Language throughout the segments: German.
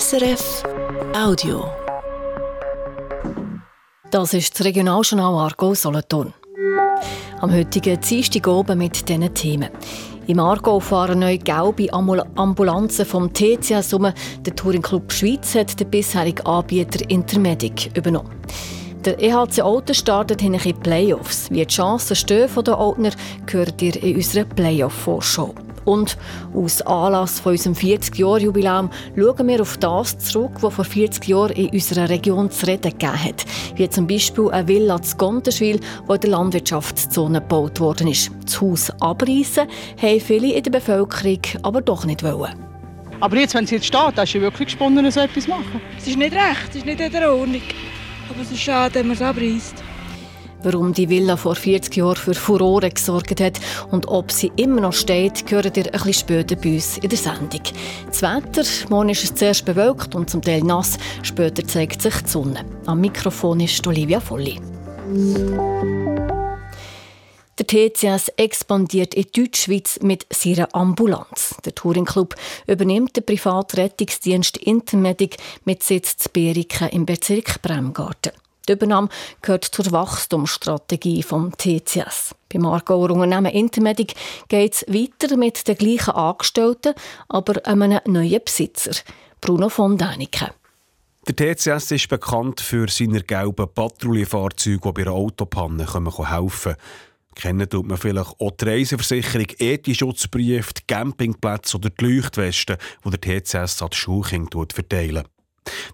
SRF Audio. Das ist das Regionaljournal Argo Solothurn. Am heutigen Dienstag oben mit diesen Themen. Im Aargau fahren neue gelbe Ambulanzen vom TCS um. Der Touring Club Schweiz hat den bisherigen Anbieter Intermedic übernommen. Der EHC Olten startet in die Playoffs. Wie die Chancen stehen von den Oldner, gehört ihr in unserer Playoff-Vorschau. Und aus Anlass von unserem 40-Jahr-Jubiläum schauen wir auf das zurück, was vor 40 Jahren in unserer Region zu reden gegeben hat. Wie zum Beispiel eine Villa zu Gontenschwil, die in der Landwirtschaftszone gebaut worden ist. Das Haus abreißen haben viele in der Bevölkerung aber doch nicht wollen. Aber jetzt, wenn es jetzt steht, hast du wirklich gesponnen, so etwas machen. Es ist nicht recht, es ist nicht in der Ordnung. Aber es ist schade, wenn man es abreißt. Warum die Villa vor 40 Jahren für Furore gesorgt hat und ob sie immer noch steht, hört ihr ein bisschen später bei uns in der Sendung. Das Wetter, morgen ist es zuerst bewölkt und zum Teil nass, später zeigt sich die Sonne. Am Mikrofon ist Olivia Volli. Der TCS expandiert in Deutschschweiz mit seiner Ambulanz. Der Touring Club übernimmt den privaten Rettungsdienst Intermedic mit Sitz zu Beriken im Bezirk Bremgarten. Die Übernahme gehört zur Wachstumsstrategie vom TCS. Beim Aargauer Unternehmen Intermedic geht es weiter mit den gleichen Angestellten, aber einem neuen Besitzer, Bruno von Däniken. Der TCS ist bekannt für seine gelben Patrouillenfahrzeuge, die bei einer Autopanne helfen können. Kennen tut man vielleicht auch die Reiseversicherung, Ethik-Schutzbriefe, die Campingplätze oder die Leuchtwesten, die der TCS an die Schulkinder verteilen.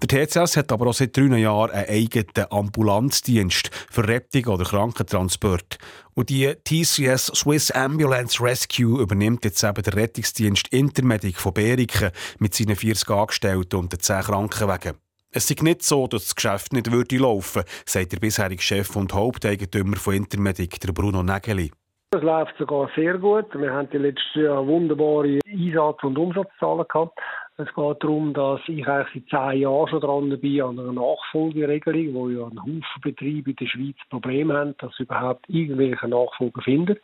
Der TCS hat aber auch seit drei Jahren einen eigenen Ambulanzdienst für Rettung oder Krankentransport. Und die TCS Swiss Ambulance Rescue übernimmt jetzt eben den Rettungsdienst Intermedic von Beriken mit seinen 40 Angestellten und den 10 Krankenwagen. Es ist nicht so, dass das Geschäft nicht würde laufen sagt der bisherige Chef und Haupteigentümer von Intermedic, der Bruno Nägeli. Es läuft sogar sehr gut. Wir haben die letzten Jahr wunderbare Einsatz- und Umsatzzahlen gehabt. Es geht darum, dass ich eigentlich seit zehn Jahren schon dran bin an einer Nachfolgeregelung, wo ja ein Haufen Betriebe in der Schweiz Probleme haben, dass sie überhaupt irgendwelche Nachfolger finden,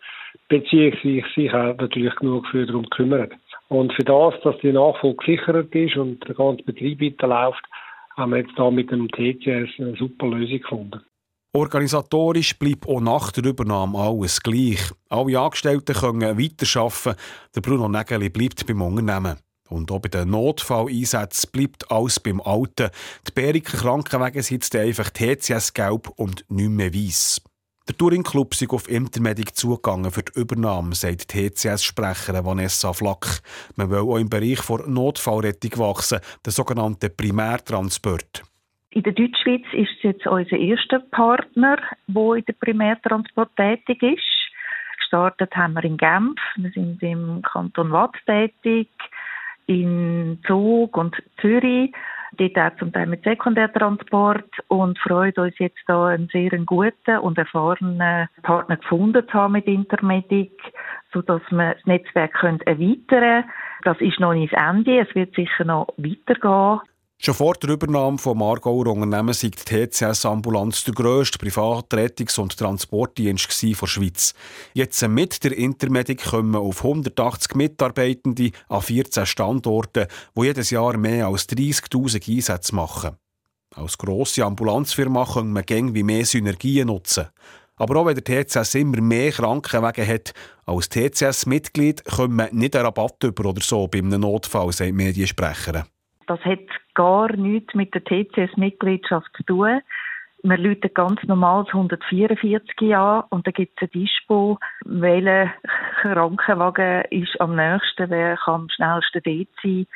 beziehungsweise sich auch natürlich genug für darum kümmern. Und für das, dass die Nachfolge gesichert ist und der ganze Betrieb weiterläuft, haben wir jetzt da mit dem TCS eine super Lösung gefunden. Organisatorisch bleibt auch nach der Übernahme alles gleich. Alle Angestellten können weiterarbeiten. Der Bruno Nägeli bleibt beim Unternehmen. Und auch bei den Notfalleinsätzen bleibt alles beim Alten. Die Bäriker Krankenwagen sind einfach TCS-gelb und nicht mehr weiss. Der Touring-Club ist auf Intermedic zugegangen für die Übernahme, sagt TCS-Sprecherin Vanessa Flack. Man will auch im Bereich der Notfallrettung wachsen, der sogenannte Primärtransport. In der Deutschschweiz ist es jetzt unser erster Partner, der in der Primärtransport tätig ist. Gestartet haben wir in Genf, wir sind im Kanton Watt tätig, in Zug und Zürich, dort auch zum Teil mit Sekundärtransport und freuen uns jetzt da einen sehr guten und erfahrenen Partner gefunden zu haben mit Intermedic, sodass wir das Netzwerk erweitern können. Das ist noch nicht das Ende, es wird sicher noch weitergehen. Schon vor der Übernahme von Margauer Unternehmen sei die TCS-Ambulanz der grösste private Rettungs- und Transportdienst der Schweiz. Jetzt mit der Intermedic kommen auf 180 Mitarbeitende an 14 Standorten, die jedes Jahr mehr als 30.000 Einsätze machen. Als grosse Ambulanzfirma können wir gäng wie mehr Synergien nutzen. Aber auch wenn der TCS immer mehr Krankenwege hat, als TCS-Mitglied können wir nicht einen Rabatt über oder so bei einem Notfall, sagt Mediensprecherin. Das hat gar nichts mit der TCS-Mitgliedschaft zu tun. Wir läuten ganz normal das 144 an und da gibt es ein Dispo, welcher Krankenwagen ist am nächsten, wer kann am schnellsten dort sein.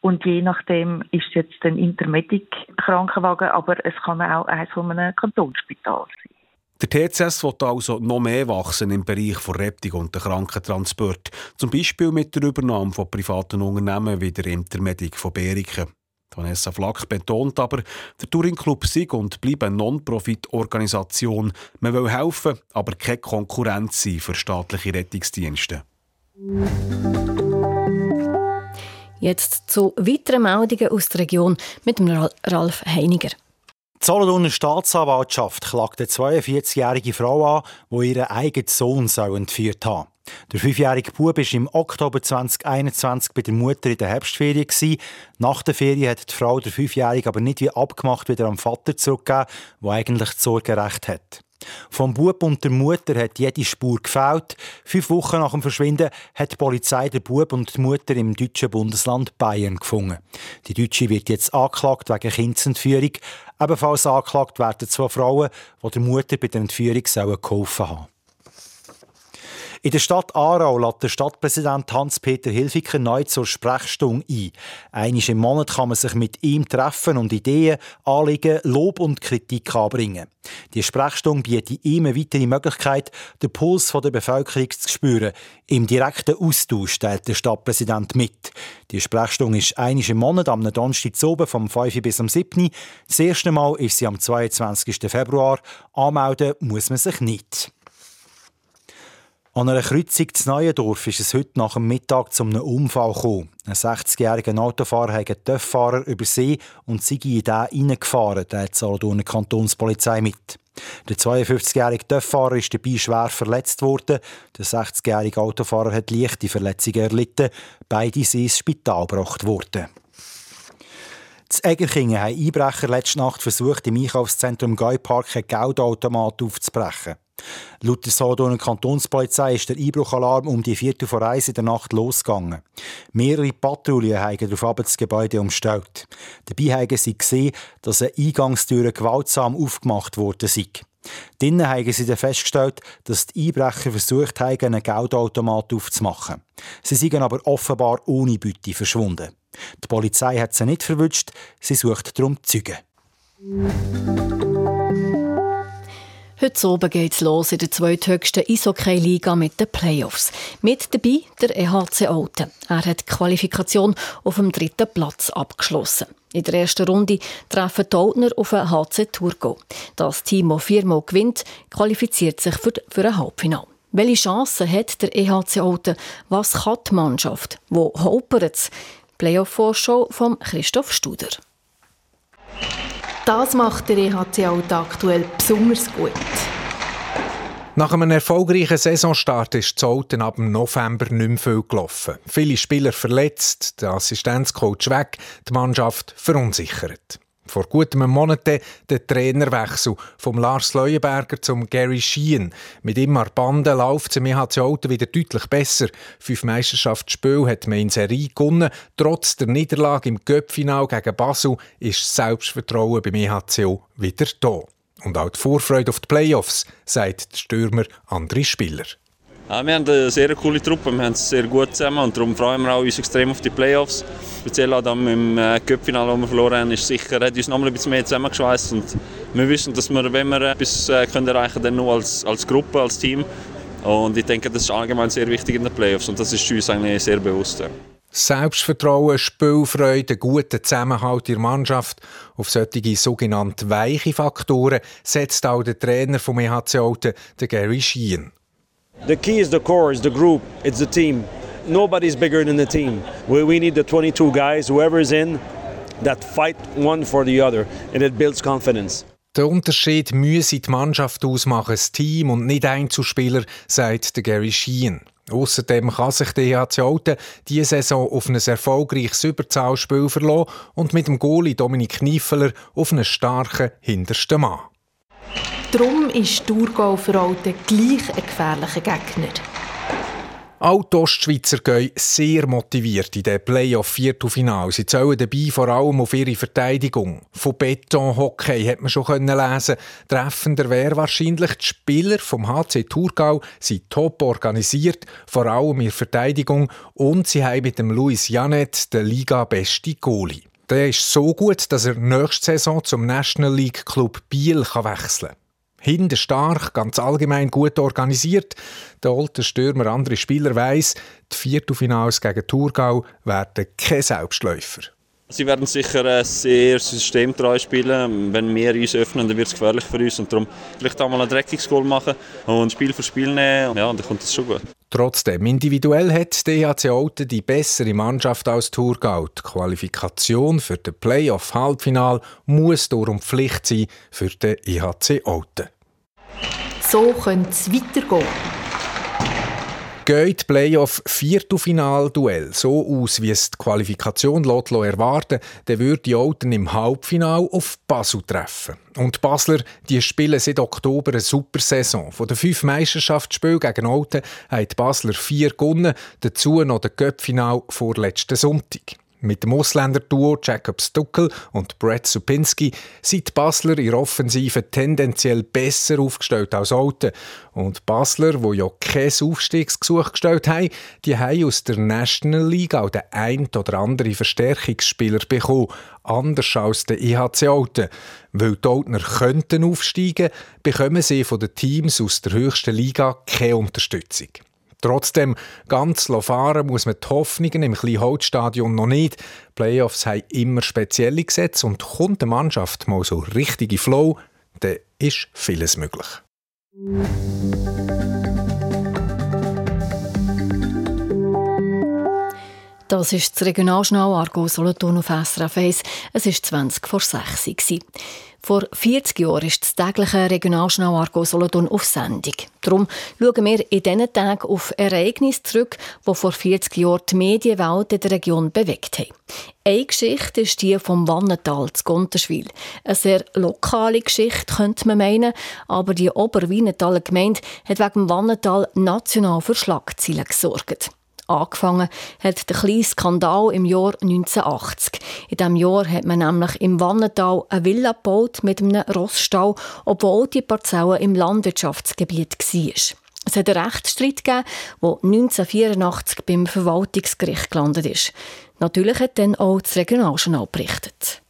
Und je nachdem ist es jetzt ein Intermedic-Krankenwagen, aber es kann auch eins von einem Kantonsspital sein. Der TCS wird also noch mehr wachsen im Bereich der Rettung und der Krankentransport. Zum Beispiel mit der Übernahme von privaten Unternehmen wie der Intermedic von Beriken. Vanessa Flack betont aber, der Touring Club sei und bleibe eine Non-Profit-Organisation. Man will helfen, aber keine Konkurrenz sein für staatliche Rettungsdienste. Jetzt zu weiteren Meldungen aus der Region mit Ralf Heiniger. Die Solothurner Staatsanwaltschaft klagt eine 42-jährige Frau an, die ihren eigenen Sohn entführt haben Der fünfjährige Bub war im Oktober 2021 bei der Mutter in der Herbstferien. Nach der Ferien hat die Frau der Fünfjährige aber nicht wie abgemacht wieder am Vater zurückgegeben, der eigentlich das Sorgerecht hat. Vom Bub und der Mutter hat jede Spur gefällt. Fünf Wochen nach dem Verschwinden hat die Polizei den Bub und die Mutter im deutschen Bundesland Bayern gefunden. Die Deutsche wird jetzt angeklagt wegen Kindsentführung. Ebenfalls angeklagt werden zwei Frauen, die der Mutter bei der Entführung geholfen haben. In der Stadt Aarau lädt der Stadtpräsident Hans-Peter Hilfiger neu zur Sprechstunde ein. Einmal im Monat kann man sich mit ihm treffen und Ideen, Anliegen, Lob und Kritik anbringen. Die Sprechstunde bietet ihm eine weitere Möglichkeit, den Puls der Bevölkerung zu spüren. Im direkten Austausch stellt der Stadtpräsident mit. Die Sprechstunde ist einmal im Monat am Donnerstag oben vom 5 bis am 7. Das erste Mal ist sie am 22. Februar. Anmelden muss man sich nicht. An einer Kreuzung zu Neuendorf ist es heute nach dem Mittag zu einem Unfall gekommen. Ein 60-jähriger Autofahrer hat einen TÜV-Fahrer übersehen und sei in den reingefahren, teilt Solothurner Kantonspolizei mit. Der 52-jährige TÜV-Fahrer ist dabei schwer verletzt worden. Der 60-jährige Autofahrer hat leichte Verletzungen erlitten. Beide sind ins Spital gebracht worden. Z Egerkingen haben Einbrecher letzte Nacht versucht, im Einkaufszentrum Guypark einen Geldautomat aufzubrechen. Laut der Solothurner Kantonspolizei ist der Einbruchalarm um die Viertel vor eins in der Nacht losgegangen. Mehrere Patrouillen haben darauf das Gebäude umstellt. Dabei haben sie gesehen, dass eine Eingangstür gewaltsam aufgemacht wurde sei. Haben sie dann festgestellt, dass die Einbrecher versucht haben, einen Geldautomat aufzumachen. Sie sind aber offenbar ohne Beute verschwunden. Die Polizei hat sie nicht verwünscht, sie sucht darum Züge. Heute Abend geht's los in der zweithöchsten Eishockey-Liga mit den Playoffs. Mit dabei der EHC Alten. Er hat die Qualifikation auf dem dritten Platz abgeschlossen. In der ersten Runde treffen die Altner auf den HC Turgo. Das Team, das viermal gewinnt, qualifiziert sich für, für ein Halbfinale. Welche Chancen hat der EHC Alten? Was kann die Mannschaft? Wo holpert es? Playoff-Vorschau von Christoph Studer. Das macht der EHC Alt aktuell besonders gut. Nach einem erfolgreichen Saisonstart ist Zolten ab dem November nicht mehr viel gelaufen. Viele Spieler verletzt, der Assistenzcoach weg, die Mannschaft verunsichert vor gut einem Monat der Trainerwechsel vom Lars Leuenberger zum Gary Sheehan. Mit ihm an Bande läuft es im EHC Alten wieder deutlich besser. Fünf Meisterschaftsspiele hat man in Serie gewonnen. Trotz der Niederlage im Göppfinal gegen Basel ist das Selbstvertrauen beim EHCO wieder da. Und auch die Vorfreude auf die Playoffs, sagt der Stürmer André Spieler. Ja, wir haben eine sehr coole Truppe, wir haben es sehr gut zusammen und darum freuen wir uns extrem auf die Playoffs. Speziell auch dann im äh, Cup-Finale, das wir verloren haben, ist sicher, hat uns noch ein bisschen mehr zusammengeschweißt und wir wissen, dass wir, wenn wir etwas äh, können erreichen können, dann nur als, als Gruppe, als Team. Und ich denke, das ist allgemein sehr wichtig in den Playoffs und das ist uns eigentlich sehr bewusst. Selbstvertrauen, Spielfreude, guter Zusammenhalt in der Mannschaft. Auf solche sogenannte weiche Faktoren setzt auch der Trainer vom EHC Alten, der Gary Sheehan. The key is the core, is the group, it's the team. Nobody's bigger than the team. We, we need the 22 guys, whoever's in, that fight one for the other, and it builds confidence. Der Unterschied müsse die Mannschaft ausmachen, das Team und nicht Einzelspieler, sagt der Gary Sheehan. Außerdem kann sich der EHC Alten diese Saison auf ein erfolgreiches Überzahlspiel verlassen und mit dem Goalie Dominik Kniefeler auf einen starken hintersten Mann. Darum ist Thurgau für Alten gleich ein gefährlicher Gegner. Die Ostschweizer gehen sehr motiviert in den Playoff-Viertelfinale. Sie zählen dabei vor allem auf ihre Verteidigung. Von Beton-Hockey hat man schon lesen Treffender wäre wahrscheinlich, die Spieler vom HC Thurgau sind top organisiert, vor allem in Verteidigung, und sie haben mit dem Luis Janet den Liga-beste Goalie. Der ist so gut, dass er nächste Saison zum National League Club Biel wechseln kann. Hinter stark, ganz allgemein gut organisiert. Der alte Stürmer andere Spieler weiss, die Viertelfinals gegen Thurgau werden kein Selbstläufer. Sie werden sicher äh, sehr systemtreu spielen. Wenn wir uns öffnen, dann wird es gefährlich für uns. Und darum vielleicht auch mal ein dreckiges Goal machen und Spiel für Spiel nehmen. Ja, dann kommt es schon gut. Trotzdem, individuell hat die EHC Alten die bessere Mannschaft als Thurgau. Die Qualifikation für den Playoff-Halbfinal muss darum Pflicht sein für den EHC Alten. So könnte es weitergehen. Geht Playoff Viertelfinal-Duell so aus, wie es die Qualifikation lässt erwarten dann würde Olten im Halbfinal auf Basel treffen. Und die Basler die spielen seit Oktober eine super Saison. Von den fünf Meisterschaftsspielen gegen Olten haben die Basler vier gewonnen, dazu noch das Göppfinal vor letzten Sonntag. Mit dem Ausländer-Duo Jacob Stuckel und Brett Supinski sind die Basler in der Offensive tendenziell besser aufgestellt als Alten. Und die Basler, die ja kein Aufstiegsgesuch gestellt haben, die haben aus der National League auch den ein oder anderen Verstärkungsspieler bekommen, anders als der IHC Alten. Weil die Altner könnten aufsteigen, bekommen sie von den Teams aus der höchsten Liga keine Unterstützung. Trotzdem, ganz fahren muss man die Hoffnungen im Kleinholzstadion noch nicht. Playoffs haben immer spezielle Gesetze und kommt der Mannschaft mal so richtige Flow, dann ist vieles möglich. Das ist das Regionaljournal Argo Solothurn auf SRF 1. Es war 20 vor 6 Uhr. Vor 40 Jahren ist das tägliche Regionaljournal Argo Solothurn auf Sendung. Darum schauen wir in diesen Tagen auf Ereignisse zurück, die vor 40 Jahren die Medienwelt in der Region bewegt haben. Eine Geschichte ist die vom Wannental zu Gonterschwil. Eine sehr lokale Geschichte, könnte man meinen, aber die Oberwienertaler Gemeinde hat wegen dem Wannental national für Schlagzeilen gesorgt. Angefangen hat der kleine Skandal im Jahr 1980. In diesem Jahr hat man nämlich im Wannental eine Villa gebaut mit einem Rossstall, obwohl die Parzelle im Landwirtschaftsgebiet war. Es hat einen Rechtsstreit gegeben, der 1984 beim Verwaltungsgericht gelandet ist. Natürlich hat dann auch das Regionaljournal berichtet.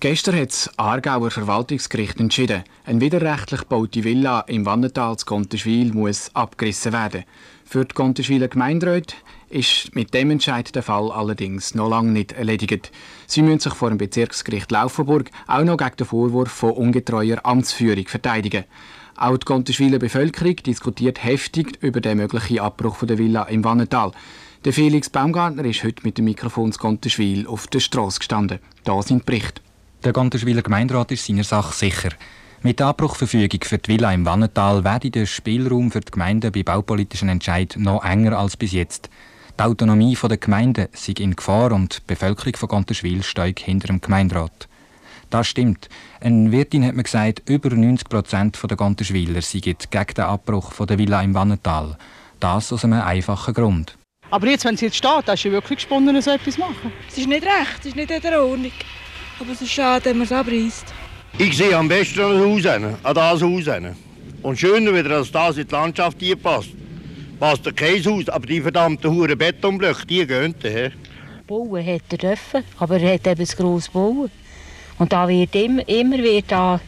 Gestern hat das Aargauer Verwaltungsgericht entschieden, eine widerrechtlich gebaute Villa im Wannental zu Gontenschwil muss abgerissen werden. Für die Gontenschwiler Gemeinderäte ist mit dem Entscheid der Fall allerdings noch lange nicht erledigt. Sie müssen sich vor dem Bezirksgericht Laufenburg auch noch gegen den Vorwurf von ungetreuer Amtsführung verteidigen. Auch die Gontenschwiler Bevölkerung diskutiert heftig über den möglichen Abbruch der Villa im Wannental. Der Felix Baumgartner ist heute mit dem Mikrofon zu Gontenschwil auf der Straße gestanden. Da sind Berichte. Der Gontenschwiler Gemeinderat ist seiner Sache sicher. Mit der Abbruchverfügung für die Villa im Wannental werde der Spielraum für die Gemeinden bei baupolitischen Entscheidungen noch enger als bis jetzt. Die Autonomie der Gemeinden sei in Gefahr und die Bevölkerung von Gonterschwil steigt hinter dem Gemeinderat. Das stimmt. Ein Wirtin hat mir gesagt, über 90 Prozent der Gonterschwiler seien gegen den Abbruch der Villa im Wannental. Das aus einem einfachen Grund. Aber jetzt, wenn es jetzt steht, hast du wirklich gesponnen, so etwas machen. Es ist nicht recht, es ist nicht in der Ordnung. Aber es ist schade, wenn man es abreißt. Ich sehe am besten an das Haus hin, an das Haus hin. Und schöner wieder, dass das in die Landschaft hier passt. Passt kein Haus, aber die verdammten Huren Betonblöcke, die gehen her. Bauen hat er dürfen, aber er hat eben das grosse Bauen. Und da wird immer, immer wird da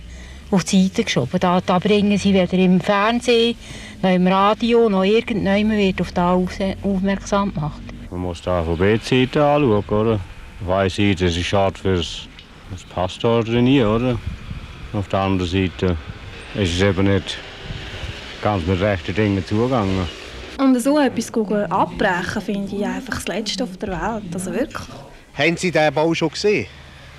auf die Seite geschoben. Da, da bringen sie weder im Fernsehen, noch im Radio, noch irgendjemand wird auf das aufmerksam gemacht. Man muss da von B-Seite anschauen, oder? Ich weiss, das ist schade fürs das passt oder nie, oder? Auf der anderen Seite ist es eben nicht ganz mit rechten Dingen zugegangen. Und so etwas abbrechen, finde ich einfach das Letzte auf der Welt. Also wirklich. Haben Sie den Bau schon gesehen?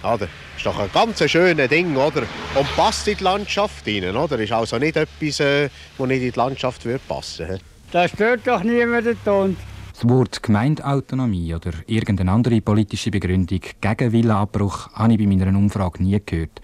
Oder? Das ist doch ein ganz schönes Ding, oder? Und passt in die Landschaft rein, oder? Ist also nicht etwas, das äh, nicht in die Landschaft würde passen würde. Das stört doch niemand Ton. Das Wort Gemeindeautonomie oder irgendeine andere politische Begründung gegen Villaabbruch habe ich bei meiner Umfrage nie gehört.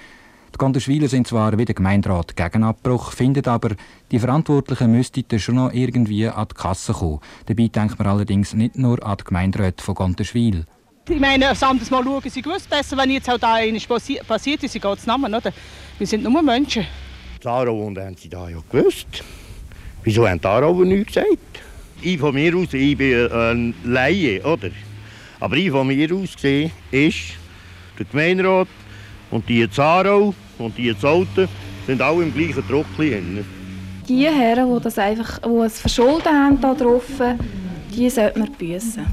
Die Ganderschwiler sind zwar wie der Gemeinderat gegen Abbruch, finden aber, die Verantwortlichen müssten schon noch irgendwie an die Kasse kommen. Dabei denkt man allerdings nicht nur an die Gemeinderäte von Ganderschwil. Ich meine, ein anderes Mal schauen sie gewusst besser, wenn jetzt auch da eines passiert ist, sie geht es Namen, oder? Wir sind nur Menschen. Zaro und haben sie da ja gewusst. Wieso haben die Aarauer nichts gesagt? Ich von mir aus, ich bin ein Laie, oder? Aber ich von mir aus gesehen ist, der Gemeinderat und die Zarau und die Zolten sind alle im gleichen Druckchen. Die Herren, die das einfach die es verschuldet haben da drauf, die sollten wir büssen.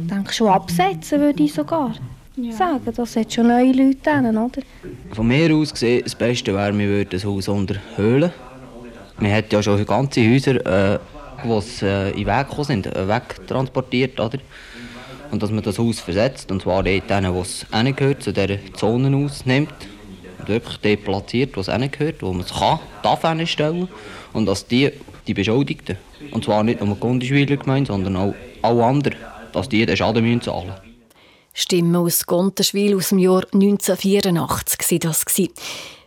Ich denke schon absetzen, würde ich sogar ja. sagen. Das hat schon neue Leute drin, oder? Von mir aus gesehen, das Beste wäre, wir würden das Haus unterhöhlen. Man hat ja schon ganze Häuser äh, die äh, in den Weg gekommen sind, äh, wegtransportiert. Oder? Und dass man das Haus versetzt, und zwar dort denen, wo es gehört, zu dieser Zone ausnimmt. Und wirklich dort platziert, wo es gehört, wo man es kann, darf stellen. Und dass die die Beschuldigten. Und zwar nicht nur die Gundischwiler Gemeinde, sondern auch alle anderen, dass die den Schaden müssen zahlen müssen. Stimmen aus Gontenschwil aus dem Jahr 1984 war das.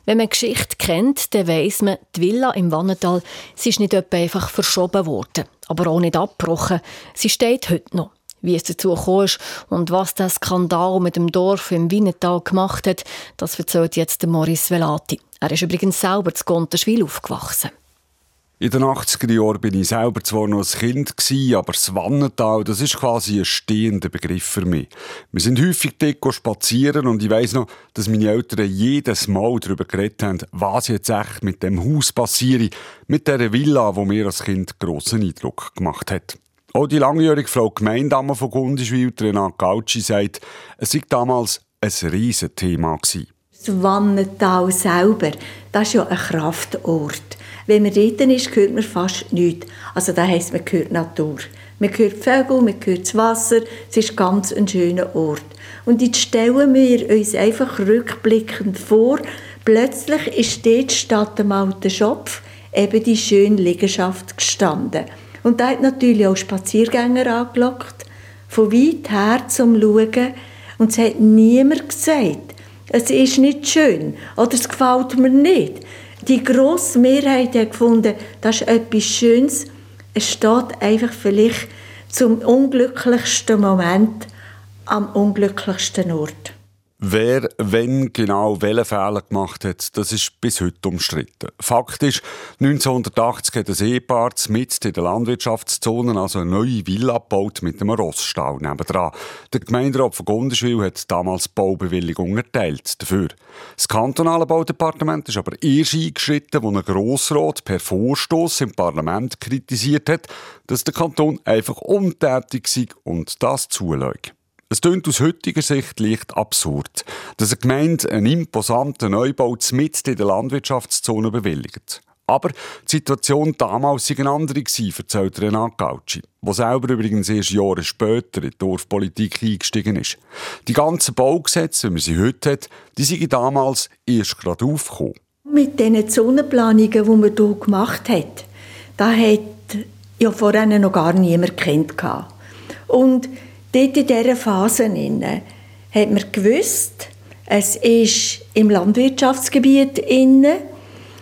Wenn man Geschichte kennt, dann weiss man, die Villa im Wannental sie ist nicht einfach verschoben worden, aber auch nicht abgebrochen. Sie steht heute noch. Wie es dazu kam und was der Skandal mit dem Dorf im Wienetal gemacht hat, das erzählt jetzt Maurice Velati. Er ist übrigens selber zu Gontenschwil aufgewachsen. In den 80er Jahren bin ich selber zwar noch ein Kind, gewesen, aber das Wannental, das ist quasi ein stehender Begriff für mich. Wir sind häufig dort spazieren und ich weiss noch, dass meine Eltern jedes Mal darüber geredet haben, was jetzt echt mit dem Haus passiere, mit der Villa, wo mir als Kind grossen Eindruck gemacht hat. Auch die langjährige Frau Gemeindamme von Gundischwil, Renate Gautschi, sagt, es sei damals ein Riesenthema gewesen. Das Wannental selber, das ist ja ein Kraftort. Wenn man dort ist, hört man fast nichts. Also das heisst, man hört Natur. Man hört Vögel, man hört das Wasser. Es ist ganz ein schöner Ort. Und jetzt stellen wir uns einfach rückblickend vor, plötzlich ist dort statt dem alten Schopf eben die schöne Liegenschaft gestanden. Und da hat natürlich auch Spaziergänger angelockt, von weit her zum Schauen. Und es hat niemand gesagt, es ist nicht schön oder es gefällt mir nicht. Die grosse Mehrheit hat gefunden, das ist etwas Schönes. Es steht einfach vielleicht zum unglücklichsten Moment am unglücklichsten Ort. Wer, wenn genau welche Fehler gemacht hat, das ist bis heute umstritten. Fakt ist, 1980 hat ein Ehepaar mit in der Landwirtschaftszone also eine neue Villa gebaut mit einem Rossstall nebendran. Der Gemeinderat von Gundenschwil hat damals Baubewilligung erteilt dafür. Das kantonale Baudepartement ist aber erst eingeschritten, wo ein Grossrat per Vorstoß im Parlament kritisiert hat, dass der Kanton einfach untätig sei und das zulässt. Es klingt aus heutiger Sicht leicht absurd, dass eine Gemeinde einen imposanten Neubau mitten in der Landwirtschaftszone bewilligt. Aber die Situation damals war eine andere, erzählt Renan Gauci, der selber übrigens erst Jahre später in die Dorfpolitik eingestiegen ist. Die ganzen Baugesetze, wie man sie heute hat, die sind damals erst gerade aufgekommen. Mit den Zonenplanungen, die man hier gemacht hat, da hat ja vorher noch gar niemand kennt. Und Dort in dieser Phase hat man gewusst, es ist im Landwirtschaftsgebiet inne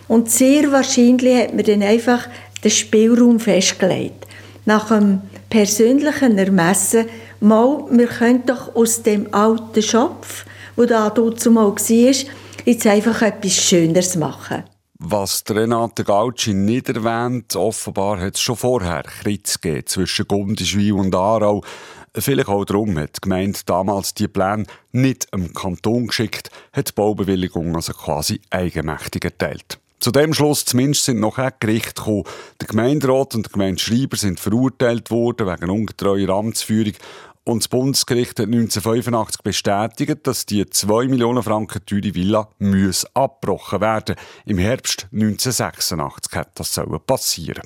und sehr wahrscheinlich hat man dann einfach den Spielraum festgelegt. Nach einem persönlichen Ermessen, mal, wir können doch aus dem alten Schopf, wo da zumal war, jetzt einfach etwas Schöneres machen. Was Renate Gauci nicht erwähnt, offenbar hat es schon vorher Kritz zwischen Gundischwil und Aarau. Vielleicht auch darum hat die Gemeinde damals die Pläne nicht am Kanton geschickt, hat die Baubewilligung also quasi eigenmächtig erteilt. Zu dem Schluss zumindest sind noch ein Gericht gekommen. Der Gemeinderat und der Gemeindeschreiber sind verurteilt worden wegen ungetreuer Amtsführung und das Bundesgericht hat 1985 bestätigt, dass die 2 Millionen Franken teure Villa abgebrochen werden. Im Herbst 1986 hat das passieren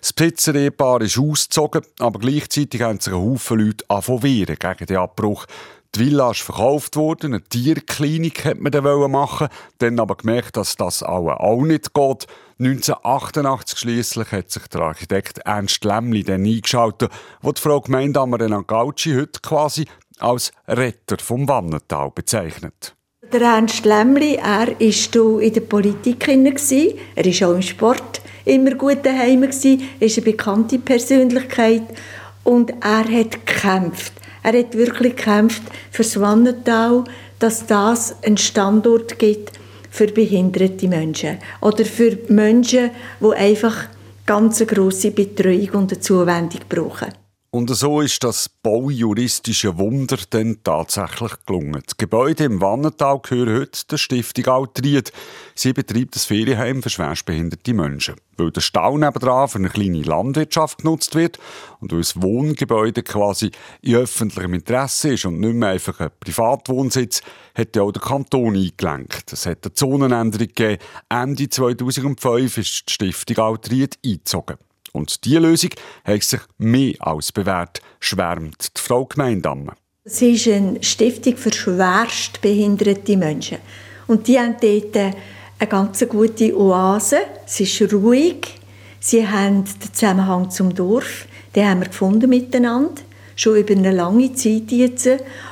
das Besitzer-Ehepaar ist ausgezogen, aber gleichzeitig haben sich ein Haufen Leute angefangen gegen den Abbruch. Die Villa ist verkauft worden, eine Tierklinik hat man dann machen, dann aber gemerkt, dass das auch nicht geht. 1988 schließlich hat sich der Architekt Ernst Lämmli dann eingeschaltet, wo die Frau Gemeindammerin Gauci heute quasi als Retter vom Wannental bezeichnet. Der Ernst Lämmli, er war in der Politik, er war auch im Sport immer gut daheim gsi, ist eine bekannte Persönlichkeit und er hat gekämpft. Er hat wirklich gekämpft für das Wannental, dass das einen Standort gibt für behinderte Menschen oder für Menschen, die einfach ganz eine grosse Betreuung und Zuwendung brauchen. Und so ist das baujuristische Wunder dann tatsächlich gelungen. Die Gebäude im Wannental gehören heute der Stiftung Altried. Sie betreibt das Ferienheim für schwerstbehinderte Menschen. Weil der Stau nebenan für eine kleine Landwirtschaft genutzt wird und weil das Wohngebäude quasi in öffentlichem Interesse ist und nicht mehr einfach ein Privatwohnsitz, hat ja auch der Kanton eingelenkt. Es hat eine Zonenänderung gegeben. Ende 2005 ist die Stiftung Altried eingezogen. Und diese Lösung hat sich mehr als bewährt, schwärmt die Frau Gemeindamme. Es ist eine Stiftung für schwerst behinderte Menschen. Und die haben dort eine ganz gute Oase. Es ist ruhig, Sie haben den Zusammenhang zum Dorf, den haben wir gefunden miteinander, schon über eine lange Zeit jetzt.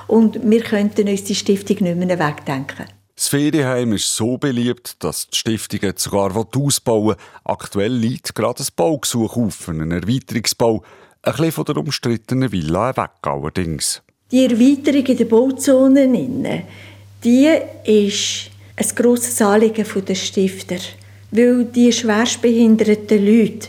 Und wir könnten uns die Stiftung nicht mehr wegdenken. Das Ferienheim ist so beliebt, dass die Stiftung jetzt sogar ausbauen will. Aktuell liegt gerade ein Baugesuch auf, einen Erweiterungsbau. Ein bisschen von der umstrittenen Villa weg allerdings. Die Erweiterung in den Bauzonen, ist ein grosses Anliegen der Stifter. Weil die schwerstbehinderten Leute,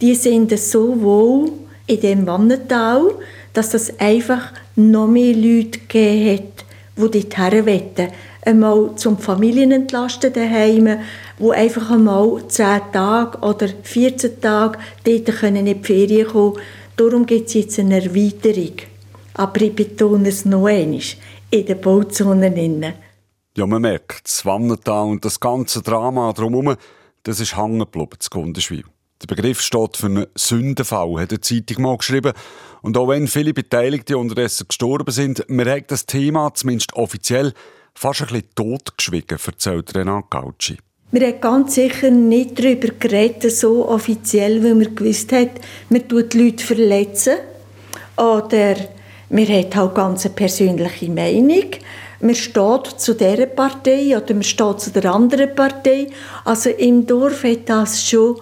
die sind so wohl in dem Wannental, dass es einfach noch mehr Leute gegeben hat, die dorthin wollen. Einmal zum Familienentlasten daheim, wo einfach einmal 10 Tage oder 14 Tage dort in die Ferien kommen können. Darum gibt es jetzt eine Erweiterung. Aber ich betone es noch einmal, in den Bauzonen. Ja, man merkt, das Wannental und das ganze Drama drumherum, das ist hängen geblieben, das Gundenschwil. Der Begriff steht für einen Sündenfall, hat die Zeitung mal geschrieben. Und auch wenn viele Beteiligte unterdessen gestorben sind, wir haben das Thema, zumindest offiziell, fast ein bisschen totgeschwiegen, erzählt Renan Gauci. Wir haben ganz sicher nicht darüber geredet, so offiziell, weil wir gewusst haben, wir tun die Leute verletzen. Oder wir haben halt ganz eine persönliche Meinung man steht zu dieser Partei oder man steht zu der anderen Partei. Also im Dorf hat das schon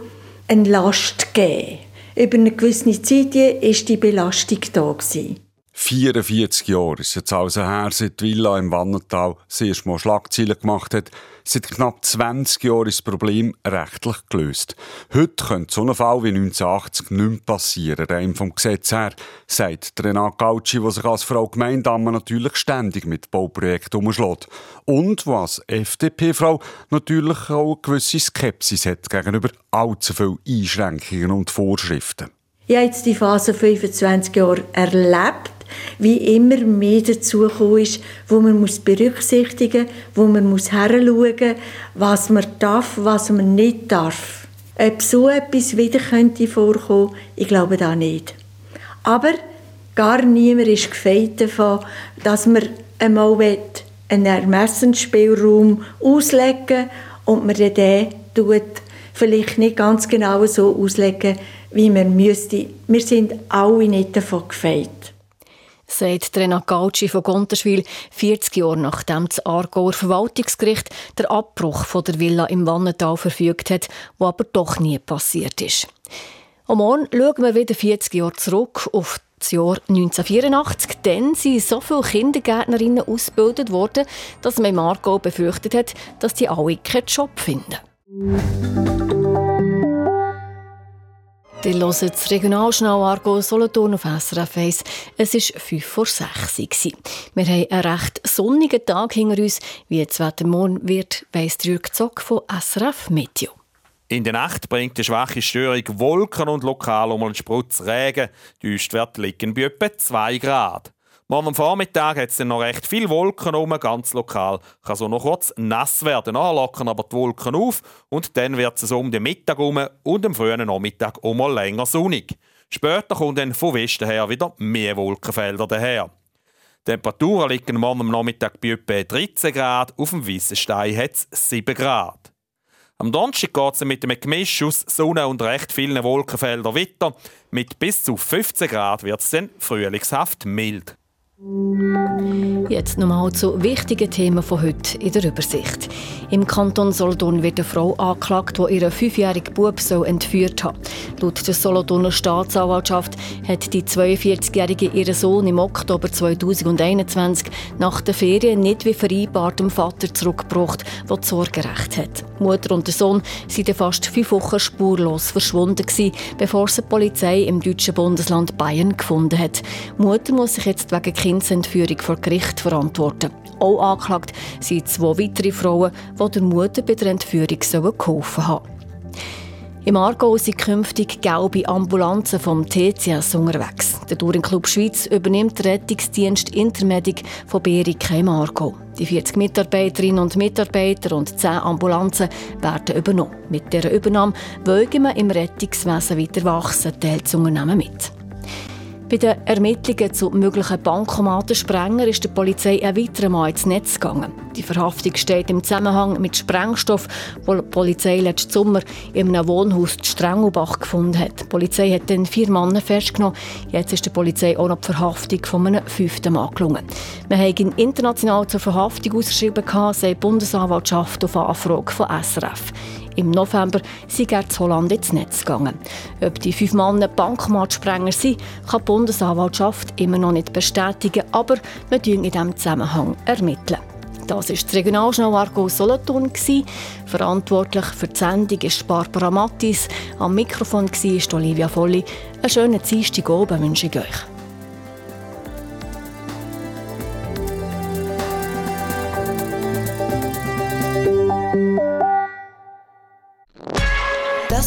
eine Last gegeben. Über eine gewisse Zeit war die Belastung da. Gewesen. 44 Jahre ist jetzt also her, seit die Villa im Wannental das erste Mal Schlagzeilen gemacht hat. Seit knapp 20 Jahren ist das Problem rechtlich gelöst. Heute könnte so ein Fall wie 1980 nicht mehr passieren, rein vom Gesetz her, sagt Renat Gauci, der sich als Frau Gemeindamme natürlich ständig mit Bauprojekten umschlägt. Und was FDP-Frau natürlich auch eine gewisse Skepsis hat gegenüber allzu vielen Einschränkungen und Vorschriften. Ich habe jetzt die Phase 25 Jahre erlebt wie immer mehr dazu ist, wo man muss berücksichtigen muss, wo man muss heranschauen was man darf, was man nicht darf. Ob so etwas wieder könnte vorkommen, ich glaube da nicht. Aber gar niemand ist gefeit davon, dass man einmal einen Ermessensspielraum auslegen und man den vielleicht nicht ganz genau so auslegen, wie man müsste. Wir sind alle nicht davon gefeit sagt Rena Gauci von Gonterschwil, 40 Jahre nachdem das Aargauer Verwaltungsgericht der Abbruch von der Villa im Wannental verfügt hat, wo aber doch nie passiert ist. Am Morgen schauen wir wieder 40 Jahre zurück auf das Jahr 1984. Dann sind so viele Kindergärtnerinnen ausgebildet worden, dass man im Aargau befürchtet hat, dass die alle keinen Job finden. Ihr hört das Regionalschnau Argo Solothurn auf SRF 1. Es war 5 vor 6 Uhr. Wir haben einen recht sonnigen Tag hinter uns. Wie das Wetter morgen wird, weiss Jürg Zock von SRF Meteo. In der Nacht bringt die schwache Störung Wolken und lokal um einen Sprutz Regen. Die Höchstwerte liegen bei etwa 2 Grad. Morgen am Vormittag hat es dann noch recht viele Wolken um, ganz lokal. Kann so noch kurz nass werden, lockern aber die Wolken auf und dann wird es um den Mittag um und am frühen Nachmittag um mal länger sonnig. Später kommen dann von Westen her wieder mehr Wolkenfelder daher. Die Temperaturen liegen morgen am Nachmittag bei etwa 13 Grad, auf dem Weissenstein hat es 7 Grad. Am Donnerstag geht es mit einem Gemisch aus Sonne und recht vielen Wolkenfeldern weiter. Mit bis zu 15 Grad wird es dann frühlingshaft mild. Jetzt nochmal zu wichtigen Themen von heute in der Übersicht. Im Kanton Solothurn wird eine Frau angeklagt, die ihren fünfjährigen Bub so entführt hat. Laut der Solothurner Staatsanwaltschaft hat die 42-jährige ihren Sohn im Oktober 2021 nach der Ferien nicht wie vereinbart dem Vater zurückgebracht, der das Sorgerecht hat. Mutter und der Sohn sind fast fünf Wochen spurlos verschwunden gewesen, bevor sie die Polizei im deutschen Bundesland Bayern gefunden hat. Mutter muss sich jetzt wegen Kindsentführung vor Gericht verantworten. Auch angeklagt sind zwei weitere Frauen, die der Mutter bei der Entführung geholfen haben im Aargau sind künftig gelbe Ambulanzen vom TCS unterwegs. Der Touring Club Schweiz übernimmt den Rettungsdienst Intermedic von Berika im Aargau. Die 40 Mitarbeiterinnen und Mitarbeiter und 10 Ambulanzen werden übernommen. Mit dieser Übernahme wollen wir im Rettungswesen weiter wachsen, teilt das Unternehmen mit. Bei den Ermittlungen zu möglichen Bankomatensprenger ist der Polizei ein weiterer Mal ins Netz gegangen. Die Verhaftung steht im Zusammenhang mit Sprengstoff, wo die Polizei letzten Sommer in einem Wohnhaus in Strengelbach gefunden hat. Die Polizei hat dann vier Männer festgenommen. Jetzt ist der Polizei auch noch die Verhaftung von einem fünften Mann gelungen. Wir haben ihn international zur Verhaftung ausgeschrieben, sagt die Bundesanwaltschaft auf Anfrage von SRF. Im November sind Gerz Holland ins Netz gegangen. Ob die fünf Männer Bankmatsprenger sind, kann die Bundesanwaltschaft immer noch nicht bestätigen, aber wir in diesem Zusammenhang ermitteln. Das war das Regionaljournal Argo Solothurn. Verantwortlich für die Sendung ist Barbara Mattis. Am Mikrofon war Olivia Volli. Einen schönen Dienstag oben wünsche ich euch.